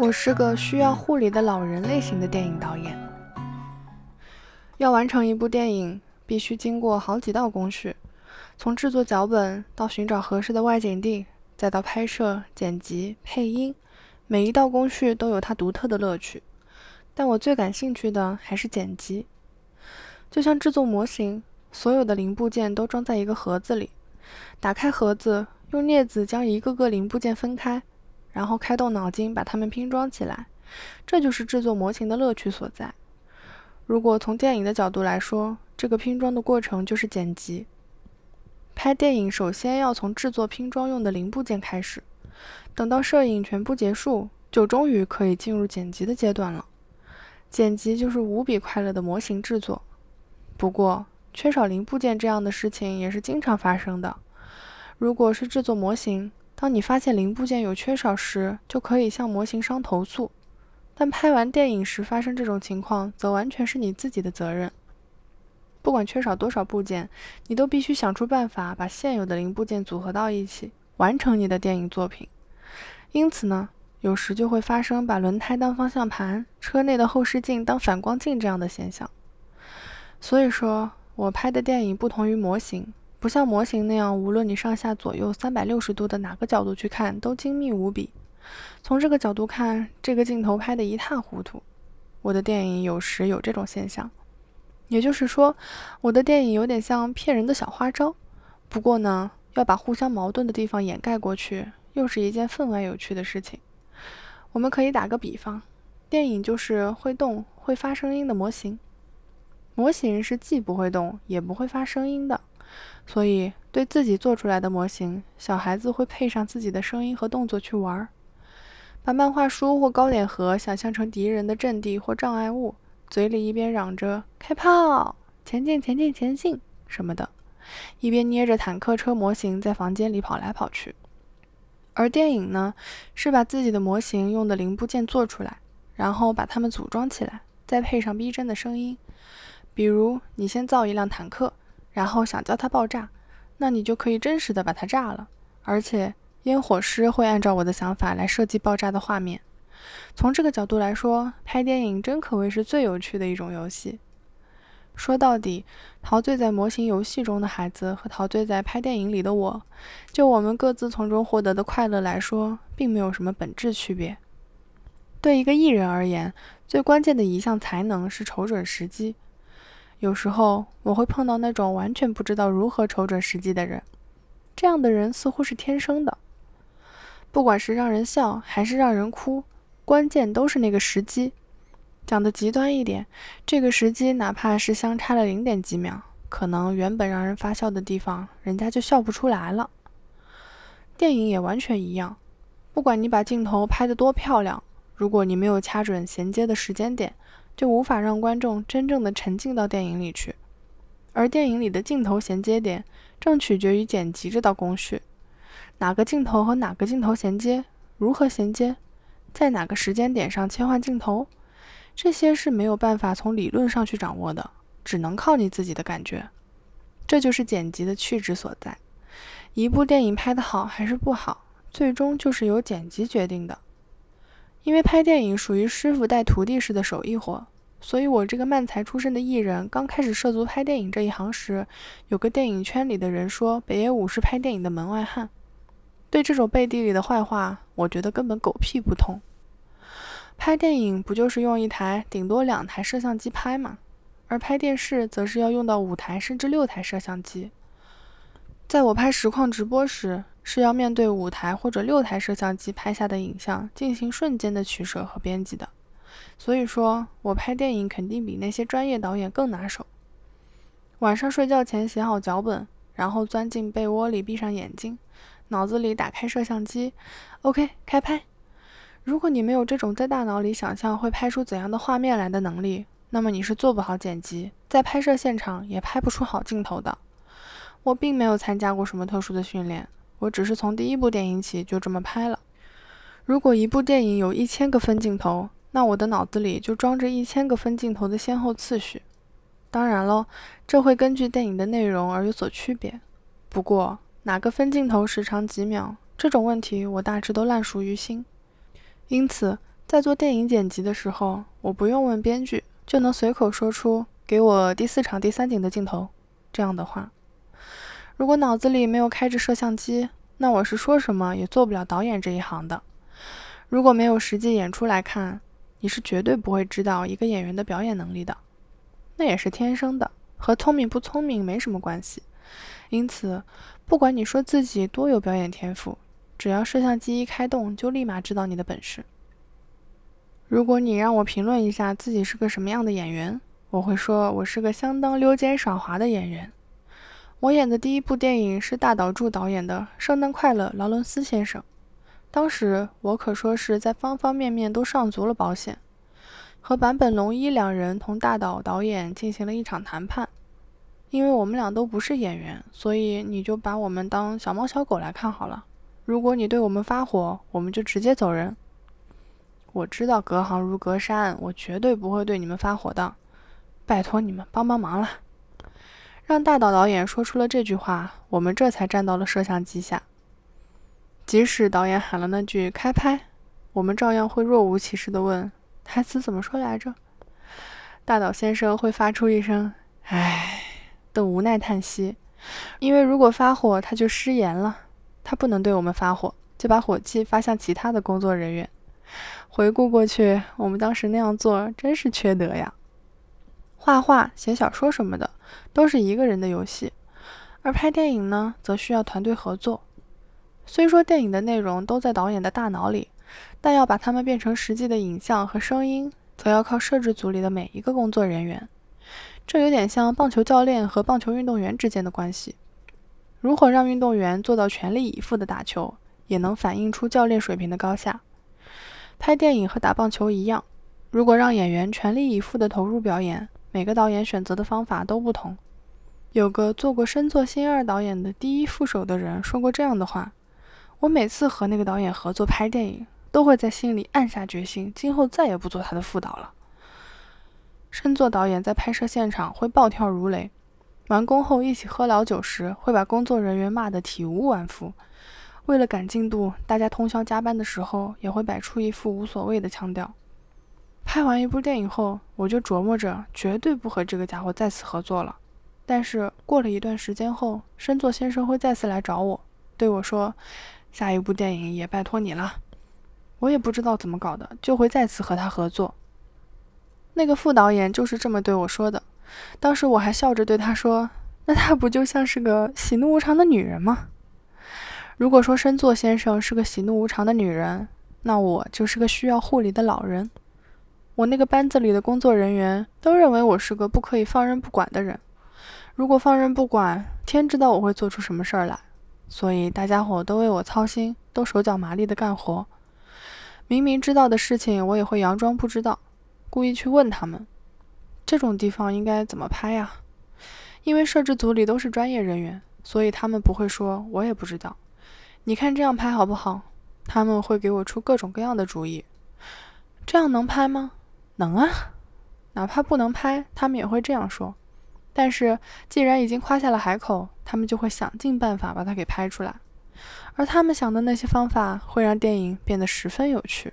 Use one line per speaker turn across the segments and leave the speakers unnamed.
我是个需要护理的老人类型的电影导演。要完成一部电影，必须经过好几道工序，从制作脚本到寻找合适的外景地，再到拍摄、剪辑、配音，每一道工序都有它独特的乐趣。但我最感兴趣的还是剪辑。就像制作模型，所有的零部件都装在一个盒子里，打开盒子，用镊子将一个个零部件分开。然后开动脑筋把它们拼装起来，这就是制作模型的乐趣所在。如果从电影的角度来说，这个拼装的过程就是剪辑。拍电影首先要从制作拼装用的零部件开始，等到摄影全部结束，就终于可以进入剪辑的阶段了。剪辑就是无比快乐的模型制作。不过，缺少零部件这样的事情也是经常发生的。如果是制作模型，当你发现零部件有缺少时，就可以向模型商投诉。但拍完电影时发生这种情况，则完全是你自己的责任。不管缺少多少部件，你都必须想出办法把现有的零部件组合到一起，完成你的电影作品。因此呢，有时就会发生把轮胎当方向盘、车内的后视镜当反光镜这样的现象。所以说，我拍的电影不同于模型。不像模型那样，无论你上下左右三百六十度的哪个角度去看，都精密无比。从这个角度看，这个镜头拍得一塌糊涂。我的电影有时有这种现象，也就是说，我的电影有点像骗人的小花招。不过呢，要把互相矛盾的地方掩盖过去，又是一件分外有趣的事情。我们可以打个比方，电影就是会动、会发声音的模型，模型是既不会动也不会发声音的。所以，对自己做出来的模型，小孩子会配上自己的声音和动作去玩儿，把漫画书或糕点盒想象成敌人的阵地或障碍物，嘴里一边嚷着“开炮，前进，前进，前进”什么的，一边捏着坦克车模型在房间里跑来跑去。而电影呢，是把自己的模型用的零部件做出来，然后把它们组装起来，再配上逼真的声音。比如，你先造一辆坦克。然后想叫它爆炸，那你就可以真实的把它炸了。而且烟火师会按照我的想法来设计爆炸的画面。从这个角度来说，拍电影真可谓是最有趣的一种游戏。说到底，陶醉在模型游戏中的孩子和陶醉在拍电影里的我，就我们各自从中获得的快乐来说，并没有什么本质区别。对一个艺人而言，最关键的一项才能是瞅准时机。有时候我会碰到那种完全不知道如何瞅准时机的人，这样的人似乎是天生的。不管是让人笑还是让人哭，关键都是那个时机。讲的极端一点，这个时机哪怕是相差了零点几秒，可能原本让人发笑的地方，人家就笑不出来了。电影也完全一样，不管你把镜头拍得多漂亮，如果你没有掐准衔接的时间点。就无法让观众真正的沉浸到电影里去，而电影里的镜头衔接点正取决于剪辑这道工序，哪个镜头和哪个镜头衔接，如何衔接，在哪个时间点上切换镜头，这些是没有办法从理论上去掌握的，只能靠你自己的感觉。这就是剪辑的趣旨所在。一部电影拍得好还是不好，最终就是由剪辑决定的。因为拍电影属于师傅带徒弟式的手艺活，所以我这个漫才出身的艺人刚开始涉足拍电影这一行时，有个电影圈里的人说北野武是拍电影的门外汉。对这种背地里的坏话，我觉得根本狗屁不通。拍电影不就是用一台顶多两台摄像机拍吗？而拍电视则是要用到五台甚至六台摄像机。在我拍实况直播时，是要面对五台或者六台摄像机拍下的影像进行瞬间的取舍和编辑的。所以说我拍电影肯定比那些专业导演更拿手。晚上睡觉前写好脚本，然后钻进被窝里闭上眼睛，脑子里打开摄像机，OK 开拍。如果你没有这种在大脑里想象会拍出怎样的画面来的能力，那么你是做不好剪辑，在拍摄现场也拍不出好镜头的。我并没有参加过什么特殊的训练，我只是从第一部电影起就这么拍了。如果一部电影有一千个分镜头，那我的脑子里就装着一千个分镜头的先后次序。当然了，这会根据电影的内容而有所区别。不过哪个分镜头时长几秒，这种问题我大致都烂熟于心。因此，在做电影剪辑的时候，我不用问编剧，就能随口说出“给我第四场第三景的镜头”这样的话。如果脑子里没有开着摄像机，那我是说什么也做不了导演这一行的。如果没有实际演出来看，你是绝对不会知道一个演员的表演能力的。那也是天生的，和聪明不聪明没什么关系。因此，不管你说自己多有表演天赋，只要摄像机一开动，就立马知道你的本事。如果你让我评论一下自己是个什么样的演员，我会说我是个相当溜肩耍滑的演员。我演的第一部电影是大岛渚导演的《圣诞快乐，劳伦斯先生》。当时我可说是在方方面面都上足了保险，和坂本龙一两人同大岛导演进行了一场谈判。因为我们俩都不是演员，所以你就把我们当小猫小狗来看好了。如果你对我们发火，我们就直接走人。我知道隔行如隔山，我绝对不会对你们发火的。拜托你们帮帮忙了，让大导导演说出了这句话，我们这才站到了摄像机下。即使导演喊了那句“开拍”，我们照样会若无其事地问：“台词怎么说来着？”大岛先生会发出一声“唉”的无奈叹息，因为如果发火，他就失言了。他不能对我们发火，就把火气发向其他的工作人员。回顾过去，我们当时那样做真是缺德呀！画画、写小说什么的都是一个人的游戏，而拍电影呢，则需要团队合作。虽说电影的内容都在导演的大脑里，但要把它们变成实际的影像和声音，则要靠摄制组里的每一个工作人员。这有点像棒球教练和棒球运动员之间的关系。如何让运动员做到全力以赴的打球，也能反映出教练水平的高下。拍电影和打棒球一样，如果让演员全力以赴地投入表演，每个导演选择的方法都不同。有个做过深作新二导演的第一副手的人说过这样的话：“我每次和那个导演合作拍电影，都会在心里暗下决心，今后再也不做他的副导了。”深作导演在拍摄现场会暴跳如雷，完工后一起喝老酒时，会把工作人员骂得体无完肤。为了赶进度，大家通宵加班的时候，也会摆出一副无所谓的腔调。拍完一部电影后，我就琢磨着绝对不和这个家伙再次合作了。但是过了一段时间后，深作先生会再次来找我，对我说：“下一部电影也拜托你了。”我也不知道怎么搞的，就会再次和他合作。那个副导演就是这么对我说的。当时我还笑着对他说：“那他不就像是个喜怒无常的女人吗？”如果说深作先生是个喜怒无常的女人，那我就是个需要护理的老人。我那个班子里的工作人员都认为我是个不可以放任不管的人。如果放任不管，天知道我会做出什么事儿来。所以大家伙都为我操心，都手脚麻利的干活。明明知道的事情，我也会佯装不知道，故意去问他们：这种地方应该怎么拍呀？因为摄制组里都是专业人员，所以他们不会说我也不知道。你看这样拍好不好？他们会给我出各种各样的主意。这样能拍吗？能啊，哪怕不能拍，他们也会这样说。但是既然已经夸下了海口，他们就会想尽办法把它给拍出来。而他们想的那些方法会让电影变得十分有趣。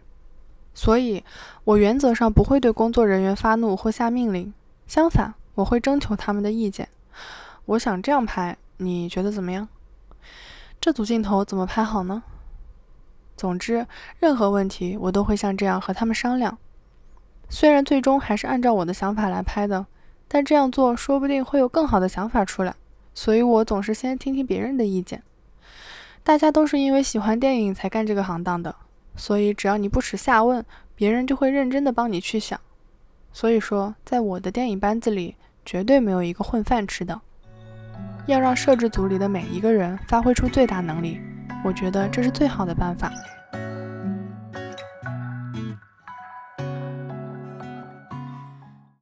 所以，我原则上不会对工作人员发怒或下命令，相反，我会征求他们的意见。我想这样拍，你觉得怎么样？这组镜头怎么拍好呢？总之，任何问题我都会像这样和他们商量。虽然最终还是按照我的想法来拍的，但这样做说不定会有更好的想法出来。所以我总是先听听别人的意见。大家都是因为喜欢电影才干这个行当的，所以只要你不耻下问，别人就会认真的帮你去想。所以说，在我的电影班子里，绝对没有一个混饭吃的。要让摄制组里的每一个人发挥出最大能力，我觉得这是最好的办法。